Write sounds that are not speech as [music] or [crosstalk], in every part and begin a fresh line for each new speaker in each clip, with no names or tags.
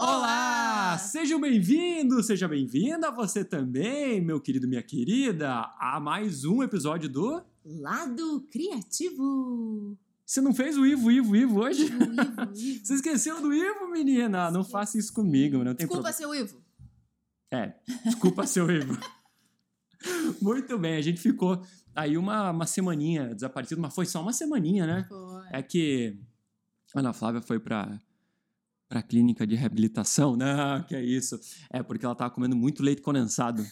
Olá! Sejam bem-vindos, seja bem-vinda você também, meu querido, minha querida, a mais um episódio do
Lado Criativo.
Você não fez o Ivo, Ivo, Ivo hoje?
Ivo, Ivo, Ivo. [laughs]
Você esqueceu do Ivo, menina? Não faça isso comigo, não tem
Desculpa,
problema.
seu Ivo.
É, desculpa, seu Ivo. [laughs] Muito bem, a gente ficou aí uma, uma semaninha desaparecido, mas foi só uma semaninha, né?
Foi.
É que a Ana Flávia foi pra, pra clínica de reabilitação. Não, que é isso. É porque ela tava comendo muito leite condensado.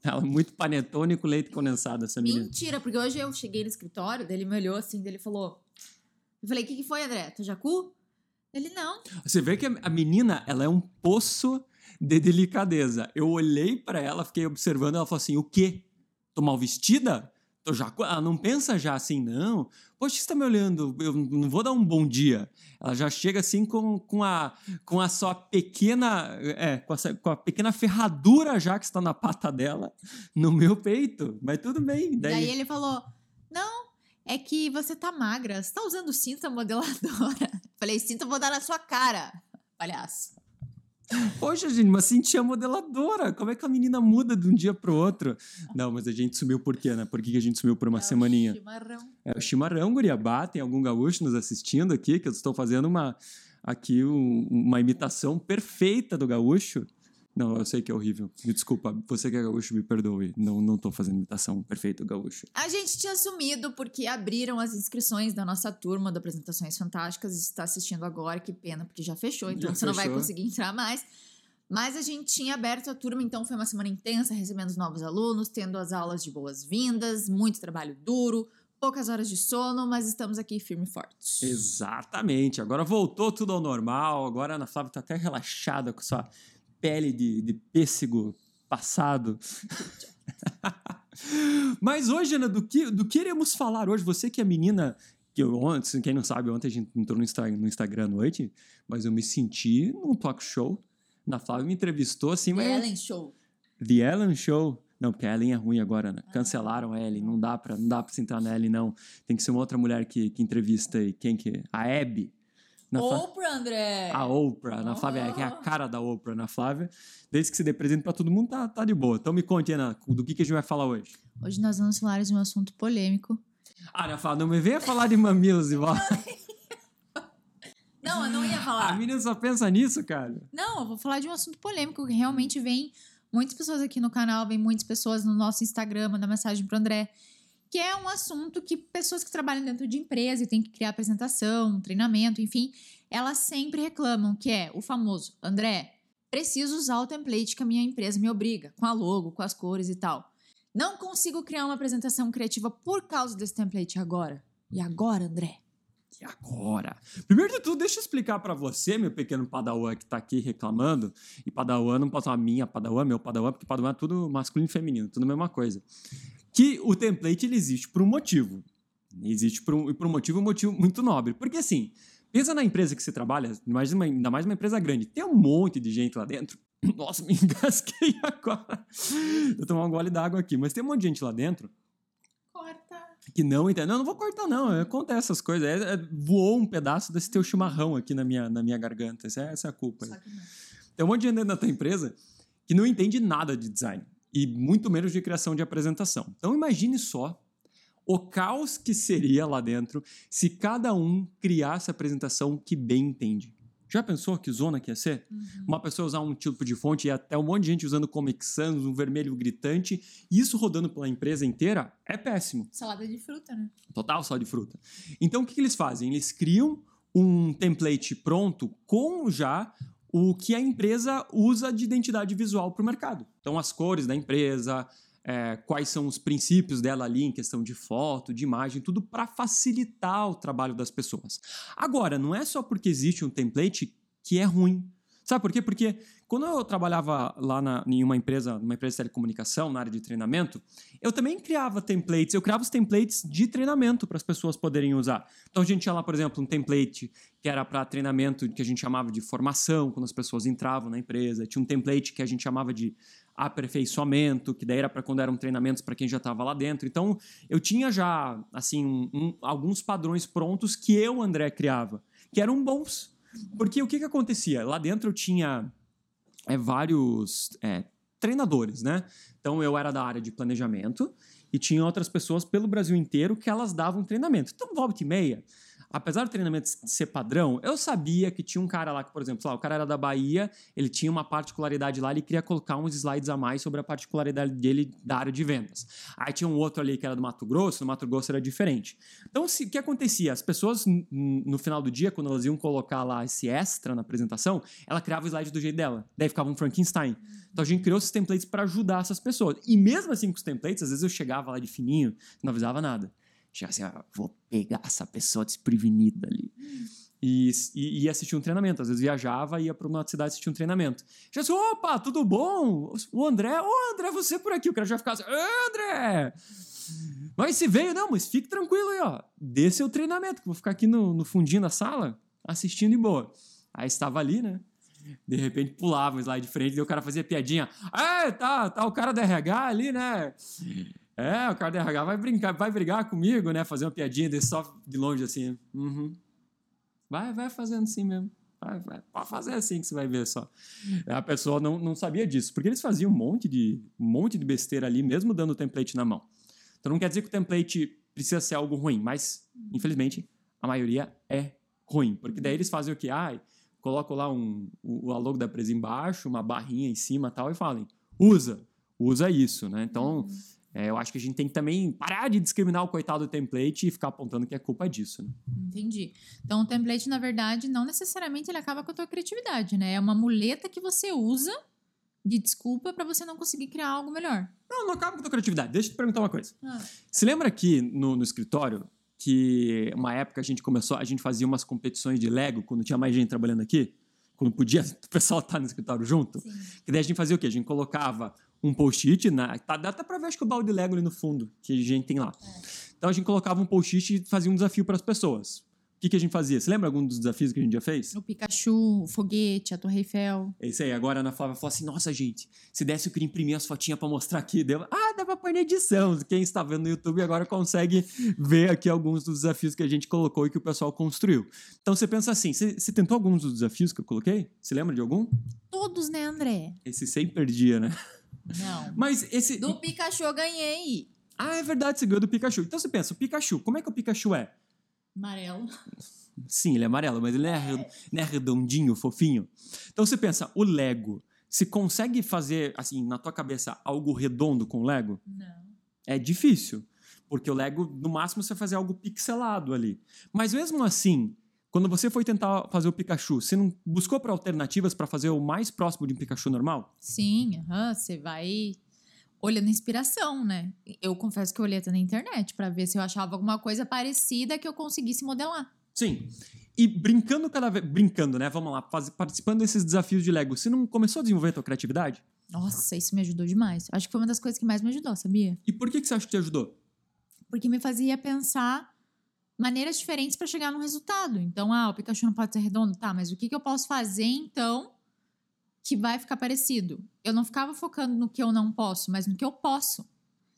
Ela muito panetone com leite condensado, essa menina.
Mentira, porque hoje eu cheguei no escritório, dele me olhou assim, dele falou. Eu falei, o que, que foi, André? Tu jacu? Ele não.
Você vê que a a menina, ela é um poço de delicadeza. Eu olhei pra ela, fiquei observando, ela falou assim: o quê? Tô mal vestida? Tô já... Ela não pensa já assim, não. Poxa, você tá me olhando, eu não vou dar um bom dia. Ela já chega assim com, com, a, com a sua pequena. É, com, essa- com a pequena ferradura já que está na pata dela no meu peito. Mas tudo bem.
Daí,
Daí,
ele falou: Não, é que você tá magra. Você tá usando cinta modeladora. [laughs] Falei, cinta eu vou dar na sua cara, palhaço.
Poxa, gente, mas Cintia é modeladora. Como é que a menina muda de um dia pro outro? Não, mas a gente sumiu por quê, né? Por que a gente sumiu por uma
É o
semaninha?
Chimarrão.
É o chimarrão, Guriabá. Tem algum gaúcho nos assistindo aqui, que eu estou fazendo uma, aqui um- uma imitação perfeita do gaúcho. Não, eu sei que é horrível. Me desculpa, você que é gaúcho, me perdoe. Não, não tô fazendo imitação perfeita do gaúcho.
A gente tinha sumido porque abriram as inscrições da nossa turma do Apresentações Fantásticas. Está assistindo agora, que pena, porque já fechou, então
Já
você não vai
fechou.
conseguir entrar mais. Mas a gente tinha aberto a turma, então foi uma semana intensa, recebendo os novos alunos, tendo as aulas de boas-vindas, muito trabalho duro, poucas horas de sono, mas estamos aqui firme e fortes.
Exatamente. Agora voltou tudo ao normal. Agora a Ana Flávia tá até relaxada com sua pele de, de pêssego passado. [laughs] Mas hoje, Ana, do que, do que iremos falar hoje? Você que é menina, que eu, ontem, quem não sabe, ontem a gente entrou no, Insta- no Instagram à noite, mas eu me senti num talk show. Na Flávia me entrevistou assim, mas.
Ellen Show.
The Ellen Show. Não, porque a Ellen é ruim agora, né? Cancelaram a Ellen. Não dá pra, não dá pra se entrar na Ellen, não. Tem que ser uma outra mulher que, que entrevista aí. Quem que. A Abby. Na
Oprah, André!
A Oprah, na Flávia, que é a cara da Oprah na Flávia. Desde que se dê presente pra todo mundo, tá, tá de boa. Então me conte, Ana, do que, que a gente vai falar hoje.
Hoje nós vamos falar de um assunto polêmico.
Ah, Flávia, não me venha falar de mamilos volta. [laughs]
Não, eu não ia
A
falar.
menina só pensa nisso, cara.
Não, eu vou falar de um assunto polêmico que realmente vem muitas pessoas aqui no canal, vem muitas pessoas no nosso Instagram, mandar mensagem pro André, que é um assunto que pessoas que trabalham dentro de empresa e têm que criar apresentação, treinamento, enfim, elas sempre reclamam, que é o famoso, André, preciso usar o template que a minha empresa me obriga, com a logo, com as cores e tal. Não consigo criar uma apresentação criativa por causa desse template agora. E agora, André?
E agora? Primeiro de tudo, deixa eu explicar pra você, meu pequeno padawan que tá aqui reclamando. E padawan não pode falar minha padawan, meu padawan, porque padawan é tudo masculino e feminino, tudo a mesma coisa. Que o template ele existe por um motivo. Existe por um, por um motivo, um motivo muito nobre. Porque assim, pensa na empresa que você trabalha, mais uma, ainda mais uma empresa grande. Tem um monte de gente lá dentro. [coughs] Nossa, me engasguei [laughs] agora. Eu tomar um gole d'água aqui. Mas tem um monte de gente lá dentro
Corta.
que não entende. Não, eu não vou cortar, não. Acontece essas coisas. É- é- voou um pedaço desse teu chimarrão aqui na minha, na minha garganta. Essa é, essa é a culpa. Tem um monte de gente dentro da tua empresa que não entende nada de design. E muito menos de criação de apresentação. Então imagine só o caos que seria lá dentro se cada um criasse a apresentação que bem entende. Já pensou que zona que ia ser? Uma pessoa usar um tipo de fonte e até um monte de gente usando Comic Sans, um vermelho gritante, e isso rodando pela empresa inteira é péssimo.
Salada de fruta, né?
Total só de fruta. Então, o que, que eles fazem? Eles criam um template pronto com já o que a empresa usa de identidade visual para o mercado. Então, as cores da empresa, é, quais são os princípios dela ali em questão de foto, de imagem, tudo para facilitar o trabalho das pessoas. Agora, não é só porque existe um template que é ruim. Sabe por quê? Porque quando eu trabalhava lá na, em uma empresa, numa empresa de telecomunicação, na área de treinamento, eu também criava templates. Eu criava os templates de treinamento para as pessoas poderem usar. Então a gente tinha lá, por exemplo, um template que era para treinamento que a gente chamava de formação, quando as pessoas entravam na empresa. Tinha um template que a gente chamava de aperfeiçoamento, que daí era para quando eram treinamentos para quem já estava lá dentro. Então eu tinha já assim um- um- alguns padrões prontos que eu, André, criava, que eram bons. Porque o que, que acontecia? Lá dentro eu tinha é, vários é, treinadores, né? Então eu era da área de planejamento e tinha outras pessoas pelo Brasil inteiro que elas davam treinamento. Então, volta e meia, apesar do treinamento ser padrão, eu sabia que tinha um cara lá que, por exemplo, lá, o cara era da Bahia, ele tinha uma particularidade lá, ele queria colocar uns slides a mais sobre a particularidade dele da área de vendas. Aí tinha um outro ali que era do Mato Grosso, no Mato Grosso era diferente. Então, se, o que acontecia? As pessoas, no final do dia, quando elas iam colocar lá esse extra na apresentação, ela criava o slide do jeito dela. Daí ficava um Frankenstein. Então a gente criou esses templates para ajudar essas pessoas. E mesmo assim com os templates, às vezes eu chegava lá de fininho, não avisava nada. Chegava assim, ah, vou pegar essa pessoa desprevenida ali. E, e ia assistir um treinamento. Às vezes viajava, ia para uma cidade assistir um treinamento. Já assim, opa, tudo bom? O André, ô André, você por aqui. O cara já ficava assim, André! Mas se veio, não, mas fique tranquilo aí, ó. Dê seu treinamento, que eu vou ficar aqui no, no fundinho da sala, assistindo de boa. Aí estava ali, né? De repente pulava slide de frente e o cara fazia piadinha. É, tá, tá o cara da RH ali, né? É, o cara da RH vai brincar, vai brigar comigo, né? Fazer uma piadinha desse só de longe assim. Uhum. Vai, vai fazendo assim mesmo. Vai, vai, pode fazer assim que você vai ver só. A pessoa não, não sabia disso, porque eles faziam um monte, de, um monte de besteira ali, mesmo dando o template na mão. Então não quer dizer que o template precisa ser algo ruim, mas, infelizmente, a maioria é ruim. Porque daí eles fazem o que? Ai, colocam lá um, o, o logo da empresa embaixo, uma barrinha em cima tal, e falem, usa, usa isso, né? Então, uhum. É, eu acho que a gente tem que também parar de discriminar o coitado do template e ficar apontando que é culpa disso. Né?
Entendi. Então, o template, na verdade, não necessariamente ele acaba com a tua criatividade, né? É uma muleta que você usa de desculpa para você não conseguir criar algo melhor.
Não, não acaba com a tua criatividade. Deixa eu te perguntar uma coisa. Ah. Se lembra aqui no, no escritório que uma época a gente começou, a gente fazia umas competições de Lego quando tinha mais gente trabalhando aqui? Quando podia [laughs] o pessoal estar no escritório junto? Sim. Que daí a gente fazia o quê? A gente colocava um post-it, na, tá, dá até pra ver acho que o balde Lego ali no fundo, que a gente tem lá. É. Então a gente colocava um post-it e fazia um desafio para as pessoas. O que, que a gente fazia? Você lembra algum dos desafios que a gente já fez?
O Pikachu, o foguete, a Torre Eiffel.
É isso aí. Agora a Ana Flávia falou assim: nossa, gente, se desse eu queria imprimir as fotinhas para mostrar aqui. Deu... Ah, dá pra pôr na edição. Quem está vendo no YouTube agora consegue ver aqui alguns dos desafios que a gente colocou e que o pessoal construiu. Então você pensa assim: você, tentou alguns dos desafios que eu coloquei? Você lembra de algum?
Todos, né, André?
Esse sempre perdia, né?
Não.
Mas esse.
Do Pikachu eu ganhei.
Ah, é verdade, você ganhou do Pikachu. Então você pensa, o Pikachu, como é que o Pikachu é?
Amarelo.
Sim, ele é amarelo, mas ele não é, não é redondinho, fofinho. Então você pensa, o Lego, se consegue fazer, assim, na tua cabeça, algo redondo com o Lego?
Não.
É difícil. Porque o Lego, no máximo, você vai fazer algo pixelado ali. Mas mesmo assim, quando você foi tentar fazer o Pikachu, você não buscou para alternativas para fazer o mais próximo de um Pikachu normal?
Sim, uhum, você vai olhando inspiração, né? Eu confesso que eu olhei até na internet para ver se eu achava alguma coisa parecida que eu conseguisse modelar.
Sim. E brincando cada vez. Brincando, né? Vamos lá, faz, participando desses desafios de Lego, você não começou a desenvolver a tua criatividade?
Nossa, isso me ajudou demais. Acho que foi uma das coisas que mais me ajudou, sabia?
E por que, que você acha que te ajudou?
Porque me fazia pensar maneiras diferentes para chegar no resultado. Então, ah, o Pikachu não pode ser redondo, tá, mas o que, que eu posso fazer então que vai ficar parecido? Eu não ficava focando no que eu não posso, mas no que eu posso.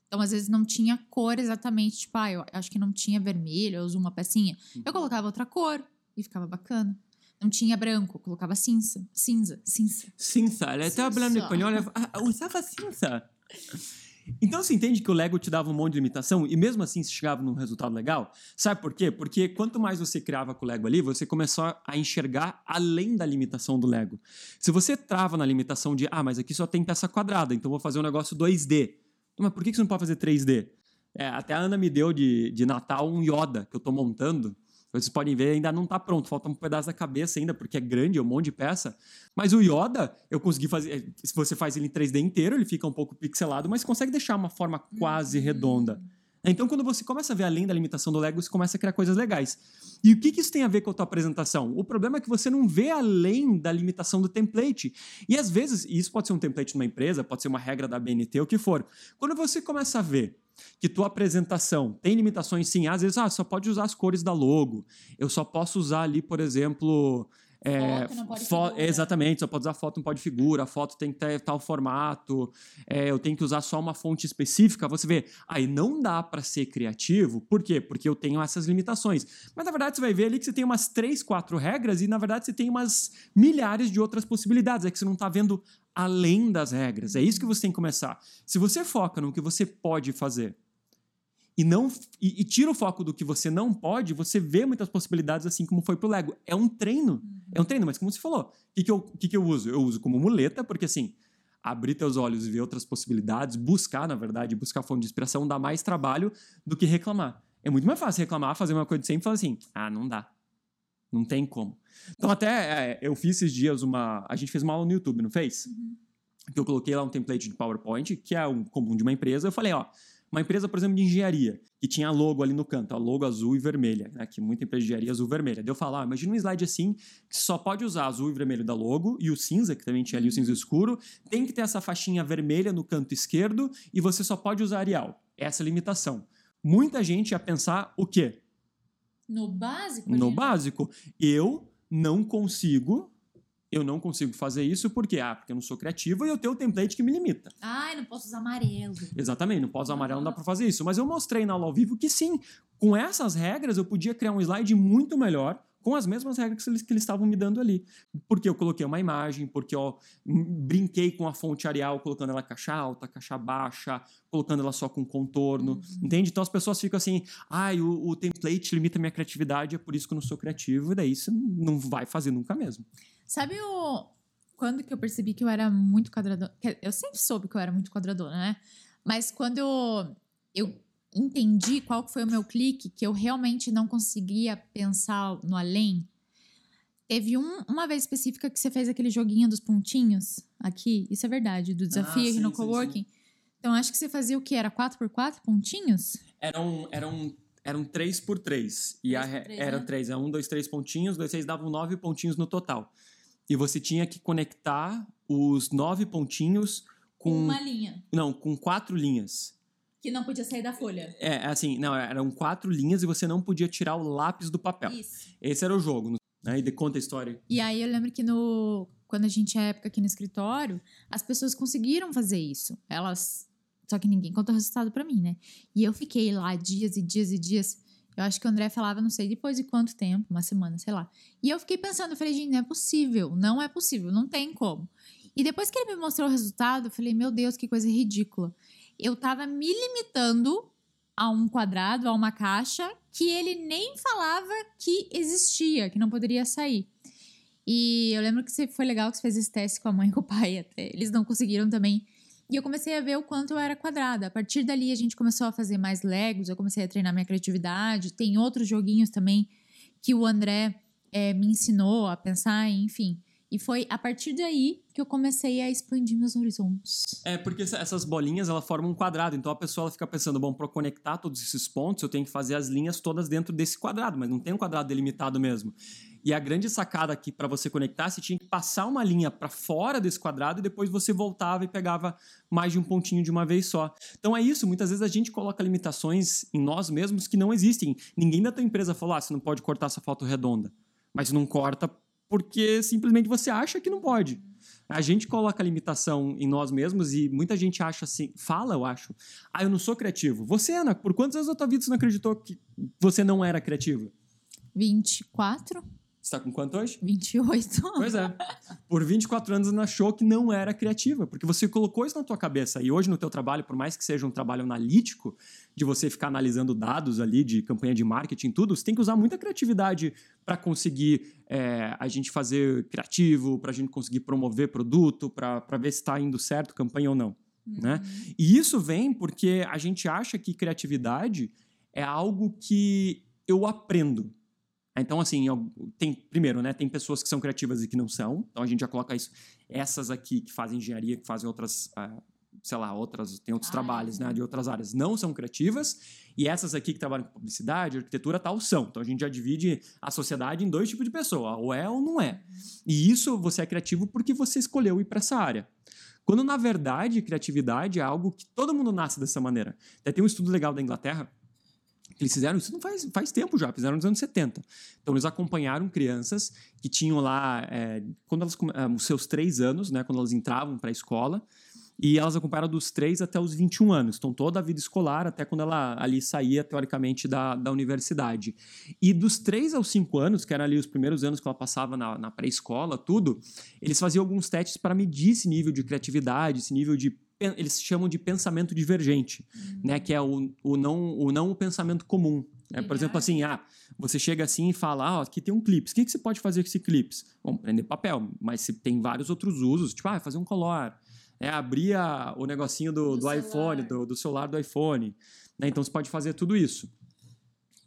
Então, às vezes não tinha cor exatamente, tipo, ah, eu acho que não tinha vermelho, eu uso uma pecinha. Eu uhum. colocava outra cor e ficava bacana. Não tinha branco, eu colocava cinza, cinza, cinza.
Cinza, ela estava falando espanhol, ah, usava cinza. Então você entende que o Lego te dava um monte de limitação e mesmo assim você chegava num resultado legal? Sabe por quê? Porque quanto mais você criava com o Lego ali, você começou a enxergar além da limitação do Lego. Se você trava na limitação de, ah, mas aqui só tem peça quadrada, então vou fazer um negócio 2D. Então, mas por que você não pode fazer 3D? É, até a Ana me deu de, de Natal um Yoda que eu estou montando vocês podem ver, ainda não está pronto, falta um pedaço da cabeça ainda, porque é grande, é um monte de peça. Mas o Yoda, eu consegui fazer. Se você faz ele em 3D inteiro, ele fica um pouco pixelado, mas consegue deixar uma forma quase redonda. Então, quando você começa a ver além da limitação do Lego, você começa a criar coisas legais. E o que, que isso tem a ver com a tua apresentação? O problema é que você não vê além da limitação do template. E às vezes, e isso pode ser um template numa empresa, pode ser uma regra da BNT, o que for. Quando você começa a ver que tua apresentação tem limitações sim, às vezes, ah, só pode usar as cores da logo. Eu só posso usar ali, por exemplo, É,
Foto, não pode
fo-
figura.
Exatamente, só pode usar foto, não pode figura, a foto tem que ter tal formato, é, eu tenho que usar só uma fonte específica. Você vê, aí não dá para ser criativo, por quê? Porque eu tenho essas limitações. Mas na verdade você vai ver ali que você tem umas três, quatro regras e na verdade você tem umas milhares de outras possibilidades. É que você não tá vendo além das regras. É isso que você tem que começar. Se você foca no que você pode fazer e não e, e tira o foco do que você não pode, você vê muitas possibilidades assim como foi pro Lego. É um treino. É um treino, mas como você falou, o que, que, eu, que, que eu uso? Eu uso como muleta, porque assim, abrir teus olhos e ver outras possibilidades, buscar, na verdade, buscar fonte de inspiração dá mais trabalho do que reclamar. É muito mais fácil reclamar, fazer uma coisa de sempre e falar assim: ah, não dá. Não tem como. Então, até é, eu fiz esses dias uma. A gente fez uma aula no YouTube, não fez? Que eu coloquei lá um template de PowerPoint, que é um comum de uma empresa. Eu falei, ó, uma empresa, por exemplo, de engenharia, que tinha logo ali no canto, a logo azul e vermelha, né? Que muita empresa de engenharia é azul e vermelha. Daí eu falo, ah, imagina um slide assim, que só pode usar azul e vermelho da logo, e o cinza, que também tinha ali o cinza escuro, tem que ter essa faixinha vermelha no canto esquerdo, e você só pode usar Arial. Essa é a limitação. Muita gente ia pensar o quê?
No básico?
no
né?
básico. Eu não consigo, eu não consigo fazer isso porque, ah, porque eu não sou criativo e eu tenho o template que me limita.
Ai, não posso usar amarelo.
Exatamente, não pode usar amarelo, não dá pra fazer isso. Mas eu mostrei na aula ao vivo que sim, com essas regras eu podia criar um slide muito melhor com as mesmas regras que eles, que eles estavam me dando ali. Porque eu coloquei uma imagem, porque eu brinquei com a fonte Arial, colocando ela caixa alta, caixa baixa, colocando ela só com contorno, entende? Então as pessoas ficam assim, ai, o, o template limita a minha criatividade, é por isso que eu não sou criativo, e daí isso não vai fazer nunca mesmo.
Sabe o. Quando que eu percebi que eu era muito quadradona? Eu sempre soube que eu era muito quadradona, né? Mas quando eu, eu entendi qual foi o meu clique, que eu realmente não conseguia pensar no além. Teve um- uma vez específica que você fez aquele joguinho dos pontinhos aqui. Isso é verdade, do desafio aqui
sim,
no
sim,
coworking. Então acho que você fazia o que? Era 4x4 pontinhos?
Eram, eram, eram três por três. E a,
Três por
era
né?
três, é um, dois, três pontinhos, dois, seis davam nove pontinhos no total. E você tinha que conectar os nove pontinhos com.
Uma linha.
Não, com quatro linhas.
Que não podia sair da folha.
É, assim, não, eram quatro linhas e você não podia tirar o lápis do papel.
Isso.
Esse era o jogo. Né? E de, conta a história.
E aí eu lembro que no quando a gente tinha época aqui no escritório, as pessoas conseguiram fazer isso. Elas só que ninguém contou o resultado pra mim, né? E eu fiquei lá dias e dias e dias. Eu acho que o André falava, não sei depois de quanto tempo, uma semana, sei lá. E eu fiquei pensando, eu falei, gente, não é possível, não é possível, não tem como. E depois que ele me mostrou o resultado, eu falei, meu Deus, que coisa ridícula. Eu tava me limitando a um quadrado, a uma caixa, que ele nem falava que existia, que não poderia sair. E eu lembro que foi legal que você fez esse teste com a mãe e com o pai até. Eles não conseguiram também. E eu comecei a ver o quanto eu era quadrada. A partir dali a gente começou a fazer mais Legos, eu comecei a treinar minha criatividade. Tem outros joguinhos também que o André eh, me ensinou a pensar, enfim. E foi a partir daí que eu comecei a expandir meus horizontes.
É, porque essa- essas bolinhas, ela formam um quadrado. Então a pessoa ela fica pensando, bom, para conectar todos esses pontos, eu tenho que fazer as linhas todas dentro desse quadrado, mas não tem um quadrado delimitado mesmo. E a grande sacada aqui para você conectar, você tinha que passar uma linha para fora desse quadrado e depois você voltava e pegava mais de um pontinho de uma vez só. Então é isso, muitas vezes a gente coloca limitações em nós mesmos que não existem. Ninguém da tua empresa falou: "Ah, você não pode cortar essa foto redonda". Mas não corta porque simplesmente você acha que não pode. A gente coloca limitação em nós mesmos e muita gente acha assim, fala, eu acho, ah, eu não sou criativo. Você, Ana, por quantos anos da tua vida você não acreditou que você não era criativa?
24?
Você tá com quanto hoje?
28?
Pois é. Por 24 anos Ana achou que não era criativa, porque você colocou isso na tua cabeça. E hoje no teu trabalho, por mais que seja um trabalho analítico, de você ficar analisando dados ali de campanha de marketing tudo, você tem que usar muita criatividade para conseguir é, a gente fazer criativo, para a gente conseguir promover produto, para ver se está indo certo campanha ou não. Né? E isso vem porque a gente acha que criatividade é algo que eu aprendo. Então, assim, tem, primeiro, né, tem pessoas que são criativas e que não são. Então, a gente já coloca isso. Essas aqui que fazem engenharia, que fazem outras, ah, sei lá, outras, tem outros
Áreas,
trabalhos, né? de outras áreas, não são criativas. E essas aqui que trabalham com publicidade, arquitetura, tal, são. Então, a gente já divide a sociedade em dois tipos de pessoa, ou é ou não é. E isso você é criativo porque você escolheu ir para essa área. Quando, na verdade, criatividade é algo que todo mundo nasce dessa maneira. Até tem um estudo legal da Inglaterra Eles fizeram isso não faz, faz tempo já, fizeram nos anos 70. Então, eles acompanharam crianças que tinham lá, é, quando elas, os seus três anos, né, quando elas entravam para a escola, e elas acompanharam dos 3 até os 21 anos. Então, toda a vida escolar, até quando ela ali saía, teoricamente, da, da universidade. E dos 3 aos 5 anos, que eram ali os primeiros anos que ela passava na, na pré-escola, tudo, eles faziam alguns testes para medir esse nível de criatividade, esse nível de eles chamam de pensamento divergente, uhum. né? Que é o, o, não, o não o pensamento comum. Né? Por exemplo, assim, ah, você chega assim e fala, ah, aqui tem um clips. O que, que você pode fazer com esse clips? Bom, prender papel, mas se tem vários outros usos, tipo, ah, fazer um color, é abrir a, o negocinho do, do, do iPhone, do, do, celular do iPhone. Né? Então você pode fazer tudo isso.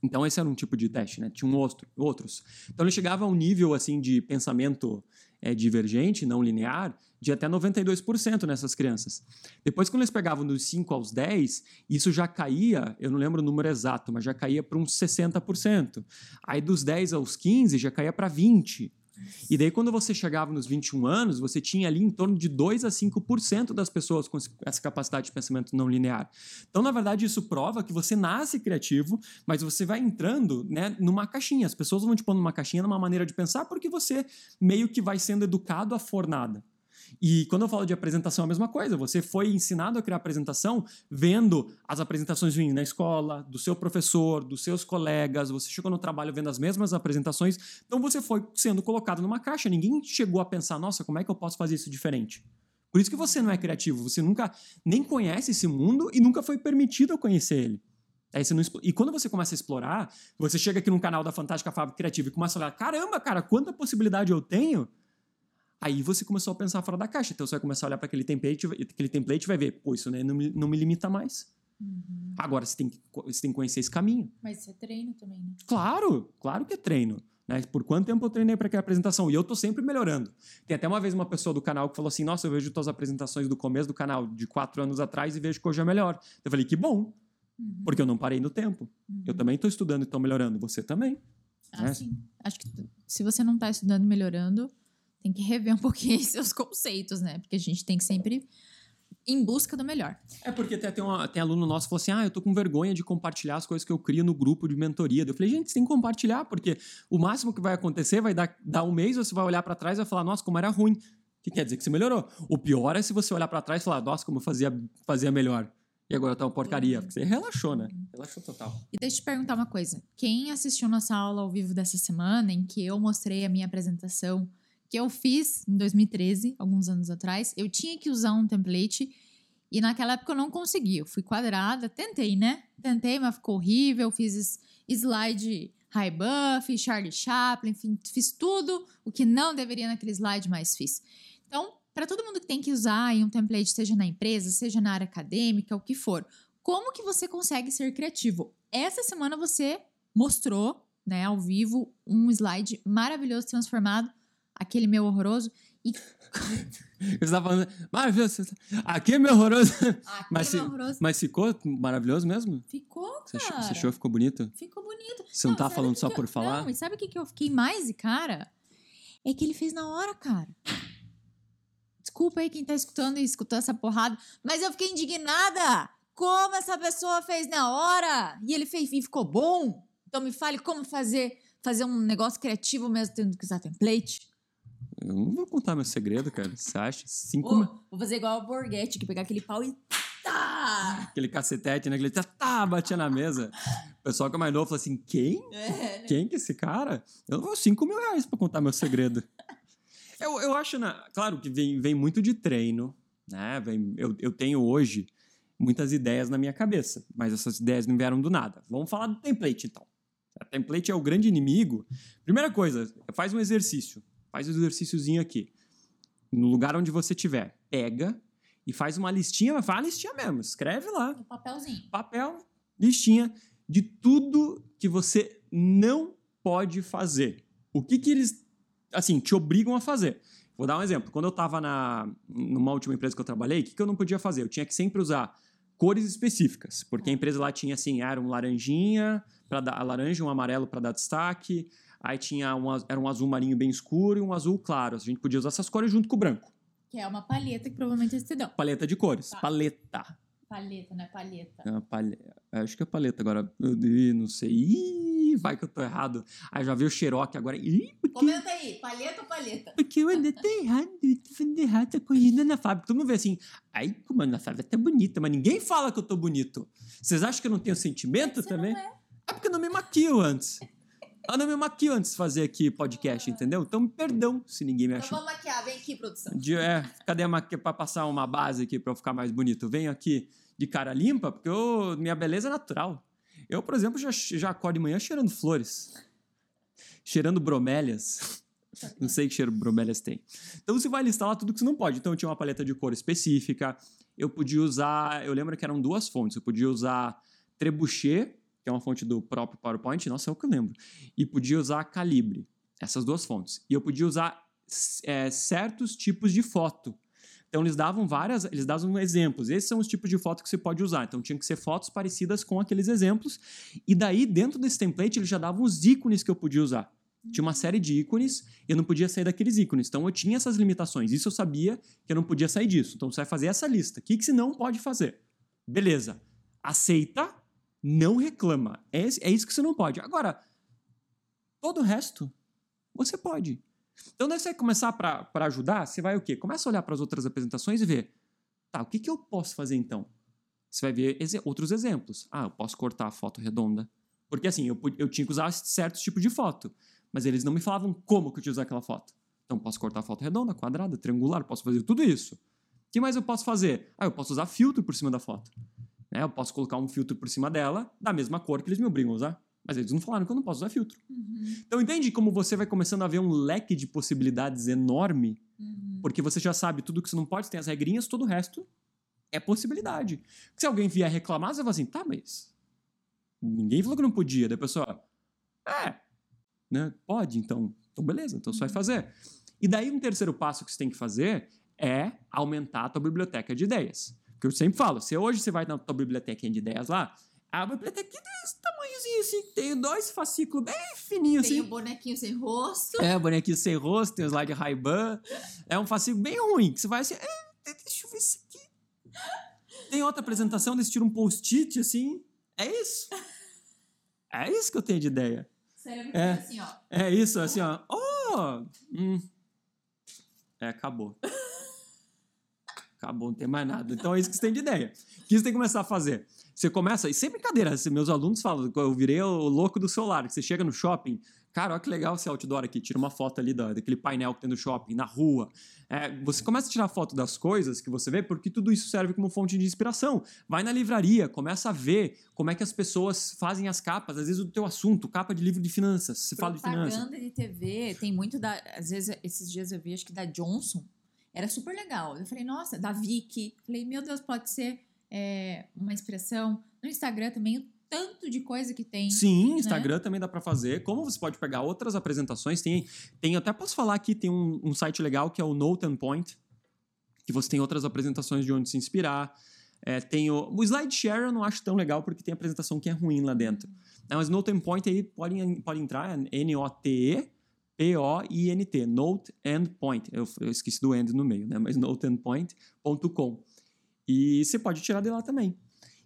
Então esse era um tipo de teste, né? Tinha um outro, outros. Então ele chegava a um nível assim de pensamento é, divergente, não linear, de até 92% nessas crianças. Depois, quando eles pegavam dos 5 aos 10, isso já caía, eu não lembro o número exato, mas já caía para uns 60%. Aí dos 10 aos 15 já caía para 20%. E daí, quando você chegava nos 21 anos, você tinha ali em torno de 2 a 5% das pessoas com essa capacidade de pensamento não linear. Então, na verdade, isso prova que você nasce criativo, mas você vai entrando né, numa caixinha. As pessoas vão te pôr numa caixinha, numa maneira de pensar, porque você meio que vai sendo educado à fornada. E quando eu falo de apresentação, é a mesma coisa. Você foi ensinado a criar apresentação vendo as apresentações vindo na escola, do seu professor, dos seus colegas. Você chegou no trabalho vendo as mesmas apresentações. Então você foi sendo colocado numa caixa. Ninguém chegou a pensar, nossa, como é que eu posso fazer isso diferente? Por isso que você não é criativo. Você nunca nem conhece esse mundo e nunca foi permitido conhecer ele. Aí você não, e quando você começa a explorar, você chega aqui no canal da Fantástica Fábrica Criativa e começa a olhar: caramba, cara, quanta possibilidade eu tenho Aí você começou a pensar fora da caixa. Então você vai começar a olhar para aquele template, aquele template vai ver, pô, isso né, não, me, não me limita mais. Uhum. Agora você tem, que, você tem que conhecer esse caminho.
Mas isso é treino também, né?
Claro, claro que é treino. Né? Por quanto tempo eu treinei para aquela apresentação? E eu tô sempre melhorando. Tem até uma vez uma pessoa do canal que falou assim: Nossa, eu vejo tuas apresentações do começo do canal de quatro anos atrás e vejo que hoje é melhor. Eu falei: Que bom, uhum. porque eu não parei no tempo. Uhum. Eu também estou estudando e estou melhorando. Você também.
Ah, né? sim. Acho que se você não está estudando e melhorando, tem que rever um pouquinho [laughs] seus conceitos, né? Porque a gente tem que sempre em busca do melhor.
É porque até tem, uma, tem aluno nosso que falou assim: ah, eu tô com vergonha de compartilhar as coisas que eu crio no grupo de mentoria. Eu falei, gente, você tem que compartilhar, porque o máximo que vai acontecer vai dar, dar um mês, você vai olhar para trás e vai falar, nossa, como era ruim. O que quer dizer que você melhorou. O pior é se você olhar para trás e falar, nossa, como eu fazia, fazia melhor. E agora tá uma porcaria. Porque você relaxou, né? Relaxou total.
E deixa eu te perguntar uma coisa. Quem assistiu nossa aula ao vivo dessa semana, em que eu mostrei a minha apresentação que eu fiz em 2013, alguns anos atrás. Eu tinha que usar um template e naquela época eu não consegui. Eu fui quadrada, tentei, né? Tentei, mas ficou horrível. Fiz slide high buff, Charlie Chaplin, enfim, fiz tudo o que não deveria naquele slide, mas fiz. Então, para todo mundo que tem que usar um template, seja na empresa, seja na área acadêmica, o que for, como que você consegue ser criativo? Essa semana você mostrou, né, ao vivo, um slide maravilhoso transformado aquele meu horroroso. E. [laughs]
Você estava falando, maravilhoso. Aqui é meu horroroso.
Aqui mas, é meu horroroso.
Mas ficou maravilhoso mesmo?
Ficou, cara.
Você achou, você achou ficou bonito?
Ficou bonito.
Você não, não tá falando só por falar?
Não, e sabe o que, que eu fiquei mais, cara? É que ele fez na hora, cara. Desculpa aí quem tá escutando e escutou essa porrada, mas eu fiquei indignada. Como essa pessoa fez na hora? E ele fez e ficou bom? Então me fale como fazer fazer um negócio criativo mesmo tendo que usar template?
Eu não vou contar meu segredo, cara. Você acha? Cinco.
Oh, vou fazer igual o Borghetti, que pegar aquele pau e. Tá!
Aquele cacetete, né? Aquele tá, tá, batia na mesa. O pessoal que é mais novo falou assim: quem? É? Quem que é esse cara? Eu vou cinco mil reais pra contar meu segredo. [laughs] eu, eu acho, na... claro que vem, vem muito de treino, né? Vem, eu, eu tenho hoje muitas ideias na minha cabeça, mas essas ideias não vieram do nada. Vamos falar do template, então. A template é o grande inimigo. Primeira coisa, faz um exercício. Faz um exercíciozinho aqui. No lugar onde você estiver, pega e faz uma listinha, faz uma listinha mesmo, escreve lá.
Um papelzinho.
Papel, listinha de tudo que você não pode fazer. O que que eles, assim, te obrigam a fazer. Vou dar um exemplo. Quando eu estava na numa última empresa que eu trabalhei, o que, que eu não podia fazer? Eu tinha que sempre usar cores específicas, porque a empresa lá tinha assim, era um laranjinha para dar laranja, um amarelo para dar destaque, aí tinha um, era um azul marinho bem escuro e um azul claro. A gente podia usar essas cores junto com o branco.
Que é uma paleta que provavelmente eles te dão.
Paleta de cores, tá. paleta.
Paleta, né? Paleta.
É uma palhe... Acho que é paleta agora. Ih, não sei. Ih, vai que eu tô errado. Aí já veio o Xerox agora. Ih, porque,
Comenta aí, paleta ou paleta?
porque eu ainda tô errado. Eu tô fazendo errado, tô corrigindo na fábrica. Todo mundo vê assim. Ai, como a Ana Flávia tá bonita, mas ninguém fala que eu tô bonito. Vocês acham que eu não tenho sentimento
Você
também?
não é.
É porque eu não me maquio antes. Eu não me maquio antes de fazer aqui podcast, entendeu? Então, perdão se ninguém me
Então
achou.
vamos maquiar, vem aqui, produção.
De, é, cadê a maquia pra passar uma base aqui pra eu ficar mais bonito? Venho aqui de cara limpa, porque eu, minha beleza é natural. Eu, por exemplo, já, já acordo de manhã cheirando flores. Cheirando bromélias. Não sei que cheiro bromélias tem. Então você vai listar lá tudo que você não pode. Então eu tinha uma paleta de cor específica. Eu podia usar. Eu lembro que eram duas fontes. Eu podia usar Trebuchet, que é uma fonte do próprio PowerPoint. Nossa, é o que eu lembro. E podia usar Calibre. Essas duas fontes. E eu podia usar é, certos tipos de foto. Então eles davam várias, eles davam exemplos. Esses são os tipos de foto que você pode usar. Então tinha que ser fotos parecidas com aqueles exemplos. E daí dentro desse template eles já davam os ícones que eu podia usar. Tinha uma série de ícones eu não podia sair daqueles ícones. Então eu tinha essas limitações. Isso eu sabia que eu não podia sair disso. Então você vai fazer essa lista. O que, que você não pode fazer? Beleza. Aceita, não reclama. É, é isso que você não pode. Agora, todo o resto, você pode. Então, daí você começar para ajudar, você vai o quê? Começa a olhar para as outras apresentações e ver, tá, o que, que eu posso fazer então? Você vai ver exe- outros exemplos. Ah, eu posso cortar a foto redonda. Porque assim, eu, eu tinha que usar certos tipos de foto, mas eles não me falavam como que eu tinha que usar aquela foto. Então, posso cortar a foto redonda, quadrada, triangular, posso fazer tudo isso. O que mais eu posso fazer? Ah, eu posso usar filtro por cima da foto. Né? Eu posso colocar um filtro por cima dela, da mesma cor que eles me obrigam a usar. Mas eles não falaram que eu não posso usar filtro.
Uhum,
Então, entende como você vai começando a ver um leque de possibilidades enorme
uhum.
porque você já sabe tudo que você não pode, tem as regrinhas, todo o resto é possibilidade. Se alguém vier reclamar, você vai falar assim, tá, mas ninguém falou que não podia. Daí a pessoa, é, né, pode, então, então beleza, então você vai fazer. E daí um terceiro passo que você tem que fazer é aumentar a tua biblioteca de ideias. Porque eu sempre falo, se hoje você vai na tua biblioteca de ideias lá, a biblioteca desse tamanhozinho assim, tem dois fascículos bem fininhos
Tem
assim.
o bonequinho sem rosto.
É, bonequinho sem rosto, tem o slide Ray-Ban. É um fascículo bem ruim, que você vai assim, "É, deixa eu ver isso aqui. Tem outra apresentação, desse tira um post-it, assim. É isso. É isso que eu tenho de ideia.
Sério,
É.
assim, ó.
É isso, assim, ó. Oh! Hum. É, acabou. Acabou, não tem mais nada. Então é isso que você tem de ideia. O que você tem que começar a fazer? Você começa, e sem brincadeira, assim, meus alunos falam, eu virei o louco do celular, que você chega no shopping, cara, olha que legal esse outdoor aqui, tira uma foto ali da, daquele painel que tem no shopping, na rua. É, você começa a tirar foto das coisas que você vê, porque tudo isso serve como fonte de inspiração. Vai na livraria, começa a ver como é que as pessoas fazem as capas, às vezes do teu assunto, capa de livro de finanças, você fala de finanças.
Propaganda de TV, tem muito da. Às vezes, esses dias eu vi, acho que da Johnson. Era super legal. Eu falei, nossa, da Vicky. Falei, meu Deus, pode ser é, uma inspiração. No Instagram também, o tanto de coisa que tem.
Sim, Instagram também dá pra fazer. Como você pode pegar outras apresentações, tem, tem até posso falar aqui, tem um, um site legal que é o Note and Point, que você tem outras apresentações de onde se inspirar. É, tem o, o SlideShare eu não acho tão legal porque tem apresentação que é ruim lá dentro. Né, mas Note and Point aí pode, pode entrar, é N-O-T-E P-O-I-N-T, Note and Point. Eu, eu esqueci do end no meio, né? Mas noteandpoint.com. E você pode tirar de lá também.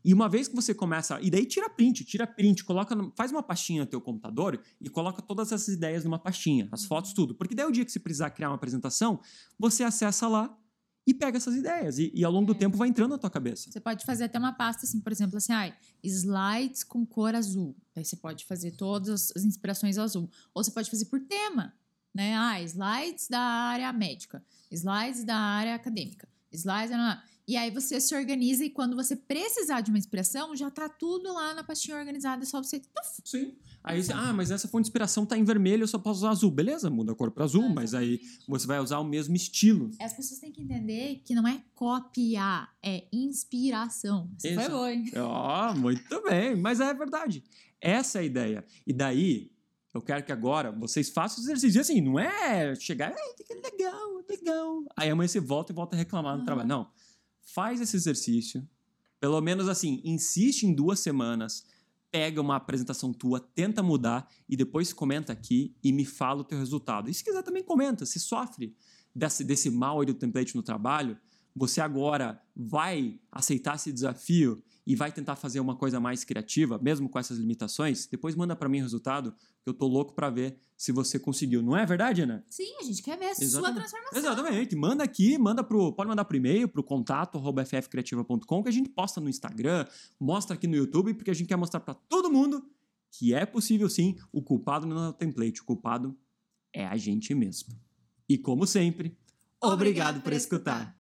E uma vez que você começa. E daí tira print, tira print, coloca. faz uma pastinha no teu computador e coloca todas essas ideias numa pastinha, as fotos, tudo. Porque daí o dia que você precisar criar uma apresentação, você acessa lá e pega essas ideias. E, e ao longo do tempo vai entrando na tua cabeça.
Você pode fazer até uma pasta assim, por exemplo, assim, ai, slides com cor azul. Aí você pode fazer todas as inspirações azul. Ou você pode fazer por tema, né? Ah, slides da área médica, slides da área acadêmica, slides da... E aí você se organiza e quando você precisar de uma inspiração, já tá tudo lá na pastinha organizada, é só você... tuf,
Sim. Aí você, ah, mas essa fonte de inspiração tá em vermelho, eu só posso usar azul. Beleza, muda a cor para azul, mas aí você vai usar o mesmo estilo.
As pessoas têm que entender que não é copiar, é inspiração. Você foi
Isso.
boa, hein?
Ó, muito bem, mas é verdade. Essa é a ideia. E daí, eu quero que agora vocês façam o exercício. E assim, não é chegar, "Ai, que legal, legal. Aí amanhã você volta e volta a reclamar no
Aham.
trabalho. Não. Faz esse exercício. Pelo menos assim, insiste em duas semanas. Pega uma apresentação tua, tenta mudar e depois comenta aqui e me fala o teu resultado. E se quiser também comenta, se sofre desse, desse mal aí do template no trabalho, você agora vai aceitar esse desafio e vai tentar fazer uma coisa mais criativa, mesmo com essas limitações, depois manda para mim o resultado, que eu tô louco para ver se você conseguiu. Não é verdade, Ana?
Sim, a gente quer ver a sua
Exatamente.
transformação.
Exatamente. Manda aqui, manda pro, pode mandar pro e-mail, pro contato ffcreativa.com, que a gente posta no Instagram, mostra aqui no YouTube, porque a gente quer mostrar para todo mundo que é possível sim. O culpado não é o template, o culpado é a gente mesmo. E como sempre, obrigado, por escutar.